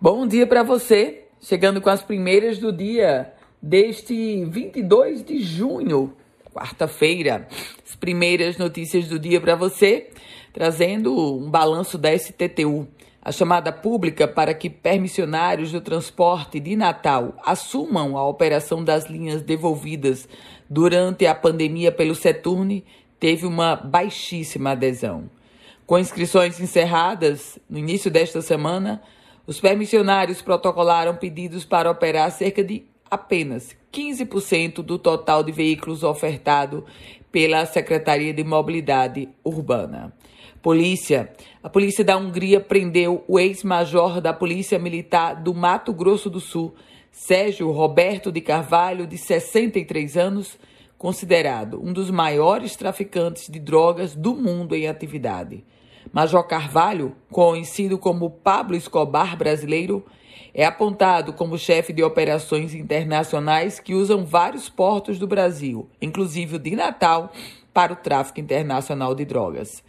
Bom dia para você, chegando com as primeiras do dia deste 22 de junho, quarta-feira. As primeiras notícias do dia para você, trazendo um balanço da STTU, a chamada pública para que permissionários do transporte de Natal assumam a operação das linhas devolvidas durante a pandemia pelo Seturne, teve uma baixíssima adesão. Com inscrições encerradas no início desta semana, os permissionários protocolaram pedidos para operar cerca de apenas 15% do total de veículos ofertado pela Secretaria de Mobilidade Urbana. Polícia. A polícia da Hungria prendeu o ex-major da Polícia Militar do Mato Grosso do Sul, Sérgio Roberto de Carvalho, de 63 anos, considerado um dos maiores traficantes de drogas do mundo em atividade. Major Carvalho, conhecido como Pablo Escobar brasileiro, é apontado como chefe de operações internacionais que usam vários portos do Brasil, inclusive o de Natal, para o tráfico internacional de drogas.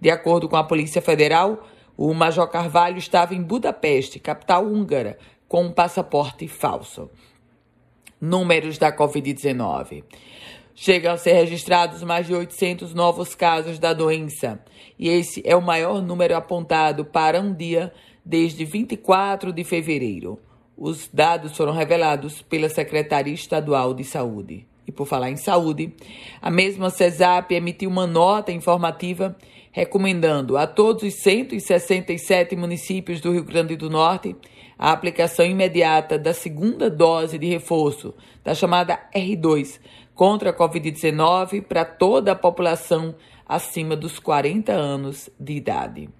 De acordo com a Polícia Federal, o Major Carvalho estava em Budapeste, capital húngara, com um passaporte falso. Números da Covid-19. Chegam a ser registrados mais de 800 novos casos da doença, e esse é o maior número apontado para um dia desde 24 de fevereiro. Os dados foram revelados pela Secretaria Estadual de Saúde. E por falar em saúde, a mesma CESAP emitiu uma nota informativa recomendando a todos os 167 municípios do Rio Grande do Norte a aplicação imediata da segunda dose de reforço, da chamada R2, contra a Covid-19 para toda a população acima dos 40 anos de idade.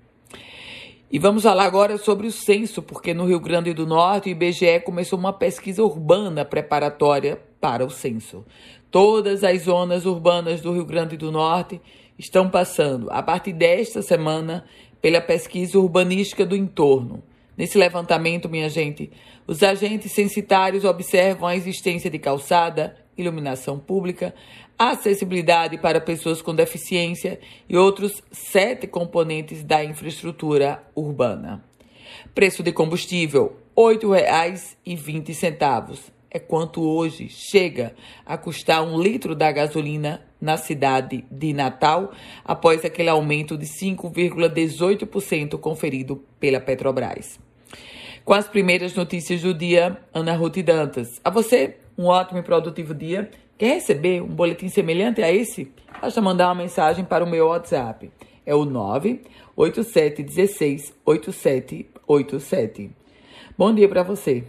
E vamos falar agora sobre o censo, porque no Rio Grande do Norte o IBGE começou uma pesquisa urbana preparatória para o censo. Todas as zonas urbanas do Rio Grande do Norte estão passando, a partir desta semana, pela pesquisa urbanística do entorno. Nesse levantamento, minha gente, os agentes censitários observam a existência de calçada, iluminação pública, acessibilidade para pessoas com deficiência e outros sete componentes da infraestrutura urbana. Preço de combustível: R$ 8,20 é quanto hoje chega a custar um litro da gasolina na cidade de Natal, após aquele aumento de 5,18% conferido pela Petrobras. Com as primeiras notícias do dia, Ana Ruth Dantas. A você, um ótimo e produtivo dia. Quer receber um boletim semelhante a esse? Basta mandar uma mensagem para o meu WhatsApp. É o 98716 8787. Bom dia para você.